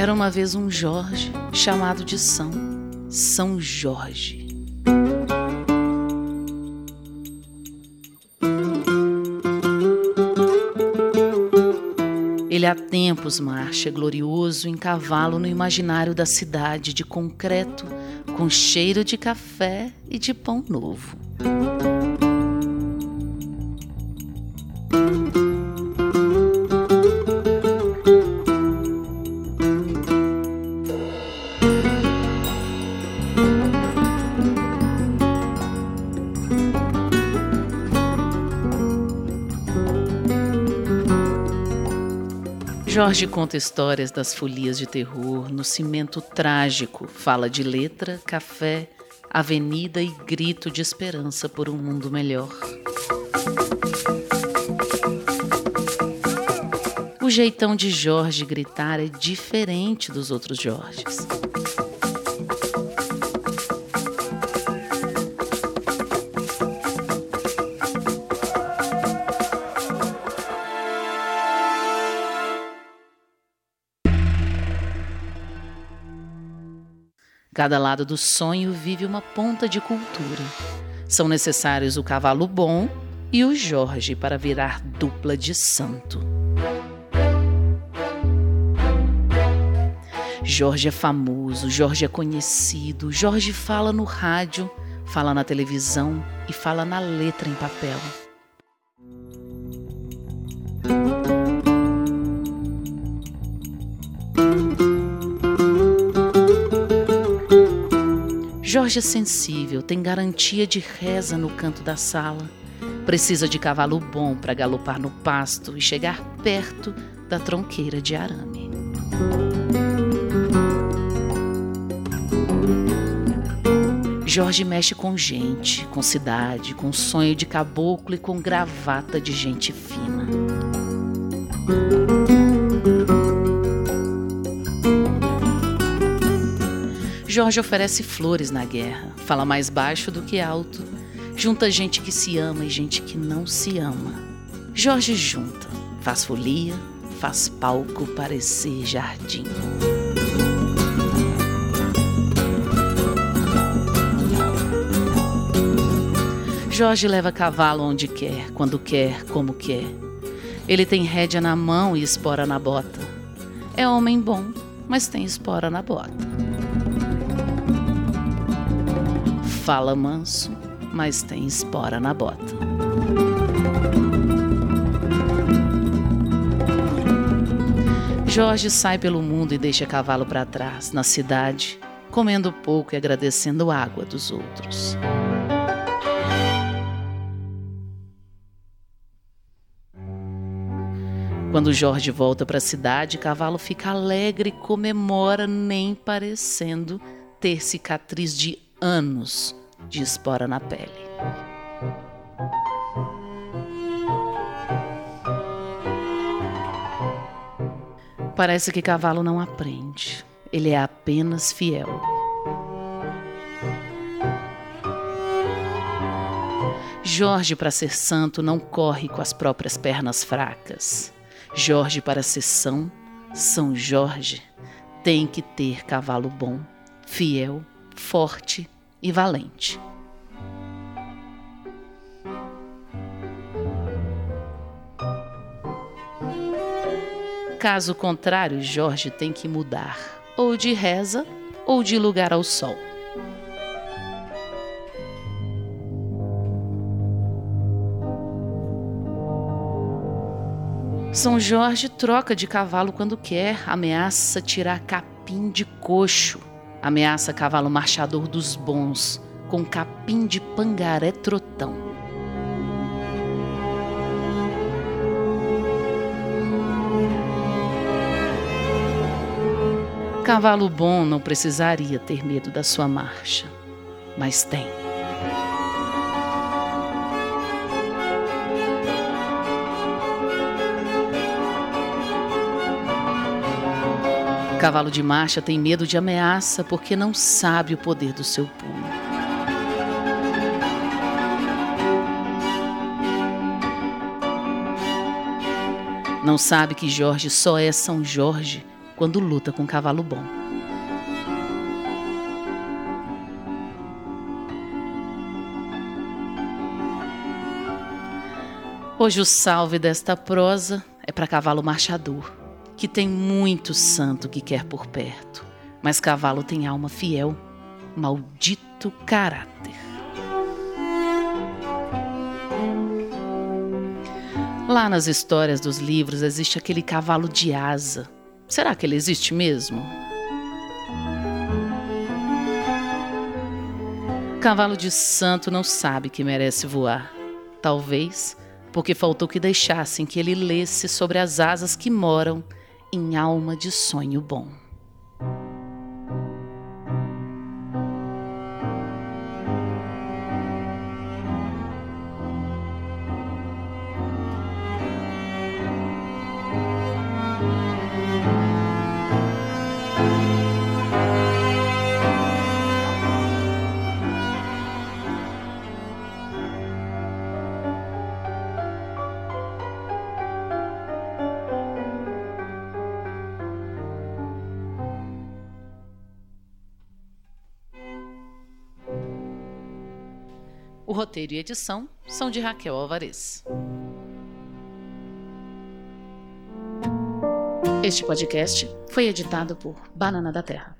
Era uma vez um Jorge chamado de São, São Jorge. Ele há tempos marcha glorioso em cavalo no imaginário da cidade de concreto, com cheiro de café e de pão novo. Jorge conta histórias das folias de terror no cimento trágico, fala de letra, café, avenida e grito de esperança por um mundo melhor. O jeitão de Jorge gritar é diferente dos outros Jorges. Cada lado do sonho vive uma ponta de cultura. São necessários o cavalo bom e o Jorge para virar dupla de santo. Jorge é famoso, Jorge é conhecido, Jorge fala no rádio, fala na televisão e fala na letra em papel. Jorge é sensível, tem garantia de reza no canto da sala. Precisa de cavalo bom para galopar no pasto e chegar perto da tronqueira de arame. Jorge mexe com gente, com cidade, com sonho de caboclo e com gravata de gente fina. Jorge oferece flores na guerra, fala mais baixo do que alto, junta gente que se ama e gente que não se ama. Jorge junta, faz folia, faz palco parecer jardim. Jorge leva cavalo onde quer, quando quer, como quer. Ele tem rédea na mão e espora na bota. É homem bom, mas tem espora na bota. Fala manso, mas tem espora na bota. Jorge sai pelo mundo e deixa cavalo para trás, na cidade, comendo pouco e agradecendo a água dos outros. Quando Jorge volta para a cidade, Cavalo fica alegre e comemora, nem parecendo ter cicatriz de anos de espora na pele. Parece que cavalo não aprende, ele é apenas fiel. Jorge, para ser santo, não corre com as próprias pernas fracas. Jorge, para ser São, São Jorge, tem que ter cavalo bom, fiel, forte e valente. Caso contrário, Jorge tem que mudar, ou de reza ou de lugar ao sol. São Jorge troca de cavalo quando quer, ameaça tirar capim de coxo Ameaça cavalo marchador dos bons, com capim de pangaré trotão. Cavalo bom não precisaria ter medo da sua marcha, mas tem. Cavalo de marcha tem medo de ameaça porque não sabe o poder do seu pulo. Não sabe que Jorge só é São Jorge quando luta com cavalo bom. Hoje o salve desta prosa é para cavalo marchador, que tem muito santo que quer por perto, mas cavalo tem alma fiel, maldito caráter. Lá nas histórias dos livros existe aquele cavalo de asa. Será que ele existe mesmo? Cavalo de santo não sabe que merece voar. Talvez porque faltou que deixassem que ele lesse sobre as asas que moram em alma de sonho bom. O roteiro e edição são de Raquel Alvarez. Este podcast foi editado por Banana da Terra.